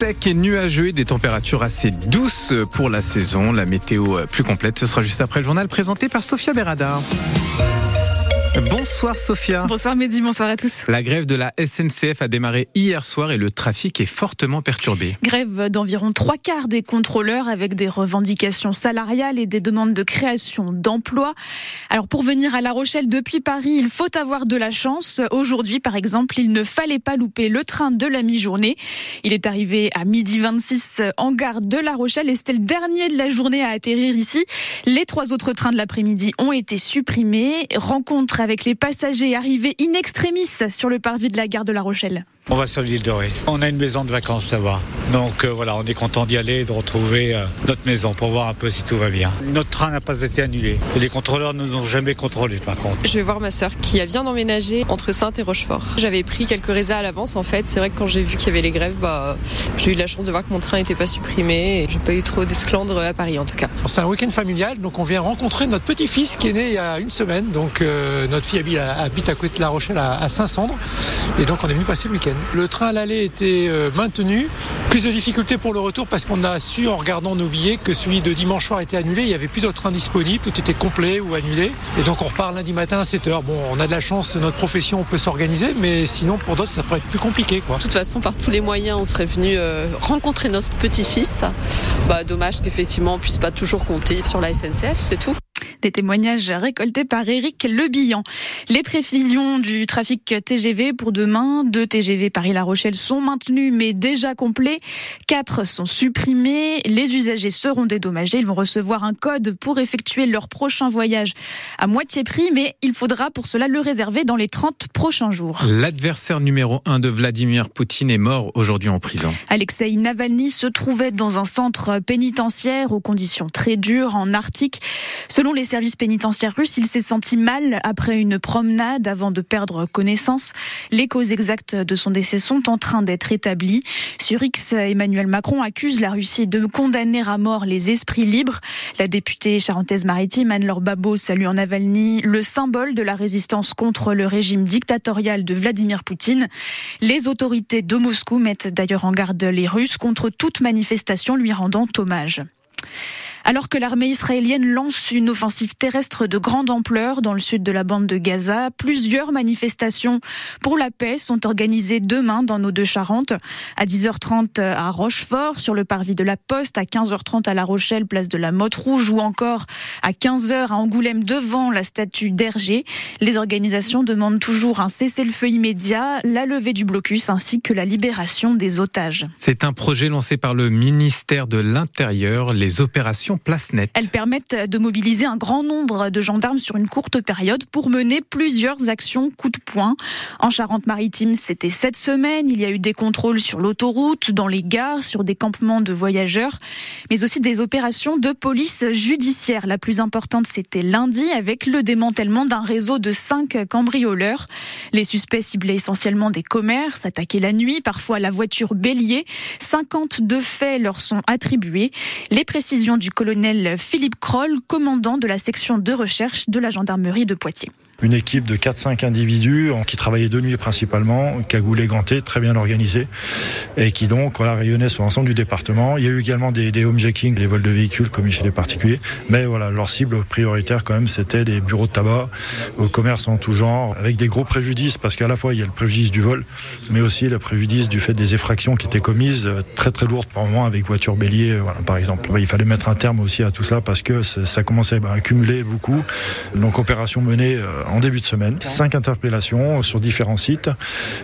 Sec et nuageux et des températures assez douces pour la saison. La météo plus complète, ce sera juste après le journal présenté par Sophia Berada. Bonsoir Sophia. Bonsoir Mehdi, bonsoir à tous. La grève de la SNCF a démarré hier soir et le trafic est fortement perturbé. Grève d'environ trois quarts des contrôleurs avec des revendications salariales et des demandes de création d'emplois. Alors pour venir à La Rochelle depuis Paris, il faut avoir de la chance. Aujourd'hui par exemple, il ne fallait pas louper le train de la mi-journée. Il est arrivé à midi 26 en gare de La Rochelle et c'était le dernier de la journée à atterrir ici. Les trois autres trains de l'après-midi ont été supprimés. Rencontre avec les passagers arrivés in extremis sur le parvis de la gare de La Rochelle. On va sur l'île de Ré. On a une maison de vacances là-bas. Donc euh, voilà, on est content d'y aller et de retrouver euh, notre maison pour voir un peu si tout va bien. Notre train n'a pas été annulé. Et les contrôleurs ne nous ont jamais contrôlés par contre. Je vais voir ma soeur qui vient d'emménager entre Sainte et Rochefort. J'avais pris quelques résas à l'avance en fait. C'est vrai que quand j'ai vu qu'il y avait les grèves, bah, j'ai eu la chance de voir que mon train n'était pas supprimé. Et j'ai pas eu trop d'esclandre à Paris en tout cas. C'est un week-end familial, donc on vient rencontrer notre petit-fils qui est né il y a une semaine. Donc euh, notre fille habite à côté de La Rochelle à Saint-Cendre. Et donc on est venu passer le week-end. Le train à l'aller était euh, maintenu. Plus de difficultés pour le retour parce qu'on a su en regardant nos billets que celui de dimanche soir était annulé. Il n'y avait plus d'autres trains disponibles, tout était complet ou annulé. Et donc on repart lundi matin à 7h. Bon, on a de la chance, notre profession, on peut s'organiser, mais sinon pour d'autres ça pourrait être plus compliqué. Quoi. De toute façon, par tous les moyens, on serait venu euh, rencontrer notre petit-fils. Bah, dommage qu'effectivement on puisse pas toujours compter sur la SNCF, c'est tout. Des témoignages récoltés par Éric Lebillan. Les prévisions du trafic TGV pour demain, deux TGV Paris-La Rochelle sont maintenus mais déjà complets. Quatre sont supprimés. Les usagers seront dédommagés. Ils vont recevoir un code pour effectuer leur prochain voyage à moitié prix, mais il faudra pour cela le réserver dans les 30 prochains jours. L'adversaire numéro un de Vladimir Poutine est mort aujourd'hui en prison. Alexei Navalny se trouvait dans un centre pénitentiaire aux conditions très dures en Arctique. Selon les services pénitentiaires russes, il s'est senti mal après une promenade avant de perdre connaissance. Les causes exactes de son décès sont en train d'être établies. Sur X, Emmanuel Macron accuse la Russie de condamner à mort les esprits libres. La députée charentaise-maritime Anne-Laure Babot salue en Navalny le symbole de la résistance contre le régime dictatorial de Vladimir Poutine. Les autorités de Moscou mettent d'ailleurs en garde les Russes contre toute manifestation lui rendant hommage. Alors que l'armée israélienne lance une offensive terrestre de grande ampleur dans le sud de la bande de Gaza, plusieurs manifestations pour la paix sont organisées demain dans nos deux Charentes. À 10h30 à Rochefort, sur le parvis de la Poste, à 15h30 à La Rochelle, place de la Motte Rouge, ou encore à 15h à Angoulême devant la statue d'Hergé. Les organisations demandent toujours un cessez-le-feu immédiat, la levée du blocus ainsi que la libération des otages. C'est un projet lancé par le ministère de l'Intérieur, les opérations Place. Elles permettent de mobiliser un grand nombre de gendarmes sur une courte période pour mener plusieurs actions coup de poing. En Charente-Maritime, c'était cette semaine. Il y a eu des contrôles sur l'autoroute, dans les gares, sur des campements de voyageurs, mais aussi des opérations de police judiciaire. La plus importante, c'était lundi avec le démantèlement d'un réseau de cinq cambrioleurs. Les suspects ciblaient essentiellement des commerces, attaquaient la nuit, parfois la voiture bélier. 52 faits leur sont attribués. Les précisions du colonel Philippe Kroll, commandant de la section de recherche de la gendarmerie de Poitiers une équipe de 4-5 individus qui travaillaient de nuit principalement, cagoulés, gantés, très bien organisés, et qui donc voilà, rayonnaient sur l'ensemble du département. Il y a eu également des, des homejacking, les vols de véhicules commis chez les particuliers, mais voilà, leur cible prioritaire quand même, c'était les bureaux de tabac, au commerce en tout genre, avec des gros préjudices, parce qu'à la fois il y a le préjudice du vol, mais aussi le préjudice du fait des effractions qui étaient commises, euh, très très lourdes par moment, avec voiture bélier, euh, voilà, par exemple. Il fallait mettre un terme aussi à tout ça, parce que ça commençait à accumuler beaucoup. Donc opération menée euh, en début de semaine. Cinq interpellations sur différents sites,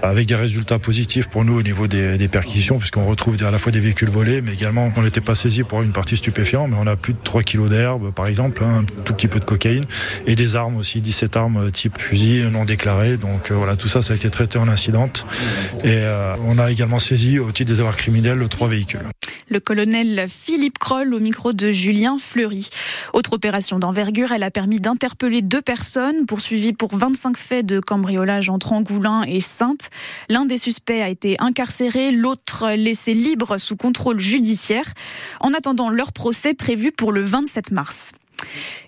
avec des résultats positifs pour nous au niveau des, des perquisitions, puisqu'on retrouve à la fois des véhicules volés, mais également on n'était pas saisi pour une partie stupéfiante, mais on a plus de 3 kilos d'herbe, par exemple, hein, un tout petit peu de cocaïne, et des armes aussi, 17 armes type fusil non déclarées. Donc euh, voilà, tout ça, ça a été traité en incidente. Et euh, on a également saisi, au titre des avoirs criminels, trois véhicules le colonel Philippe Kroll au micro de Julien Fleury. Autre opération d'envergure, elle a permis d'interpeller deux personnes poursuivies pour 25 faits de cambriolage entre Angoulin et Sainte. L'un des suspects a été incarcéré, l'autre laissé libre sous contrôle judiciaire en attendant leur procès prévu pour le 27 mars.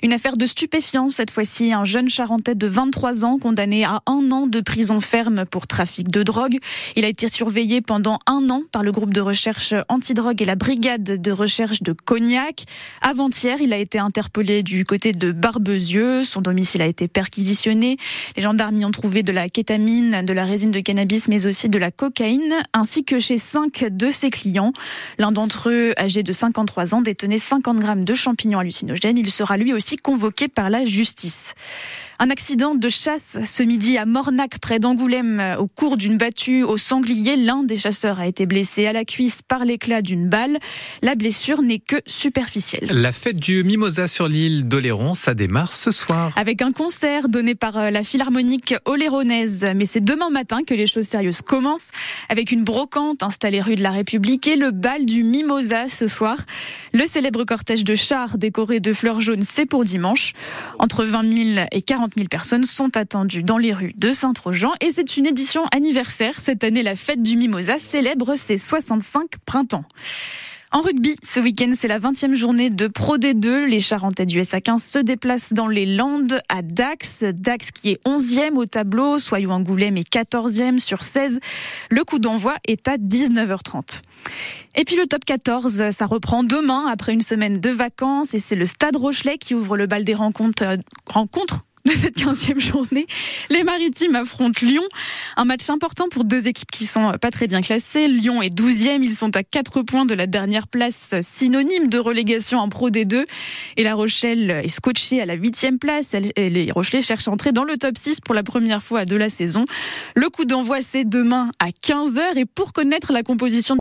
Une affaire de stupéfiants, cette fois-ci, un jeune charentais de 23 ans condamné à un an de prison ferme pour trafic de drogue. Il a été surveillé pendant un an par le groupe de recherche antidrogue et la brigade de recherche de Cognac. Avant-hier, il a été interpellé du côté de Barbezieux. Son domicile a été perquisitionné. Les gendarmes y ont trouvé de la kétamine, de la résine de cannabis, mais aussi de la cocaïne, ainsi que chez cinq de ses clients. L'un d'entre eux, âgé de 53 ans, détenait 50 grammes de champignons hallucinogènes. Il sera lui aussi convoqué par la justice. Un accident de chasse ce midi à Mornac, près d'Angoulême, au cours d'une battue au sanglier. L'un des chasseurs a été blessé à la cuisse par l'éclat d'une balle. La blessure n'est que superficielle. La fête du Mimosa sur l'île d'Oléron, ça démarre ce soir. Avec un concert donné par euh, la Philharmonique oléronaise. Mais c'est demain matin que les choses sérieuses commencent. Avec une brocante installée rue de la République et le bal du Mimosa ce soir. Le célèbre cortège de chars décoré de fleurs jaunes, c'est pour dimanche. Entre 20 000 et 40 000 personnes sont attendues dans les rues de Saint-Trojan et c'est une édition anniversaire. Cette année, la fête du Mimosa célèbre ses 65 printemps. En rugby, ce week-end, c'est la 20e journée de Pro D2. Les Charentais du SA15 se déplacent dans les Landes à Dax. Dax qui est 11e au tableau, Soyou Angoulême est 14e sur 16. Le coup d'envoi est à 19h30. Et puis le top 14, ça reprend demain après une semaine de vacances et c'est le Stade Rochelet qui ouvre le bal des rencontres, euh, rencontres de cette 15e journée. Les Maritimes affrontent Lyon. Un match important pour deux équipes qui sont pas très bien classées. Lyon est 12e. Ils sont à 4 points de la dernière place, synonyme de relégation en Pro D2. Et La Rochelle est scotchée à la 8e place. Et les Rochelais cherchent à entrer dans le top 6 pour la première fois de la saison. Le coup d'envoi, c'est demain à 15h. Et pour connaître la composition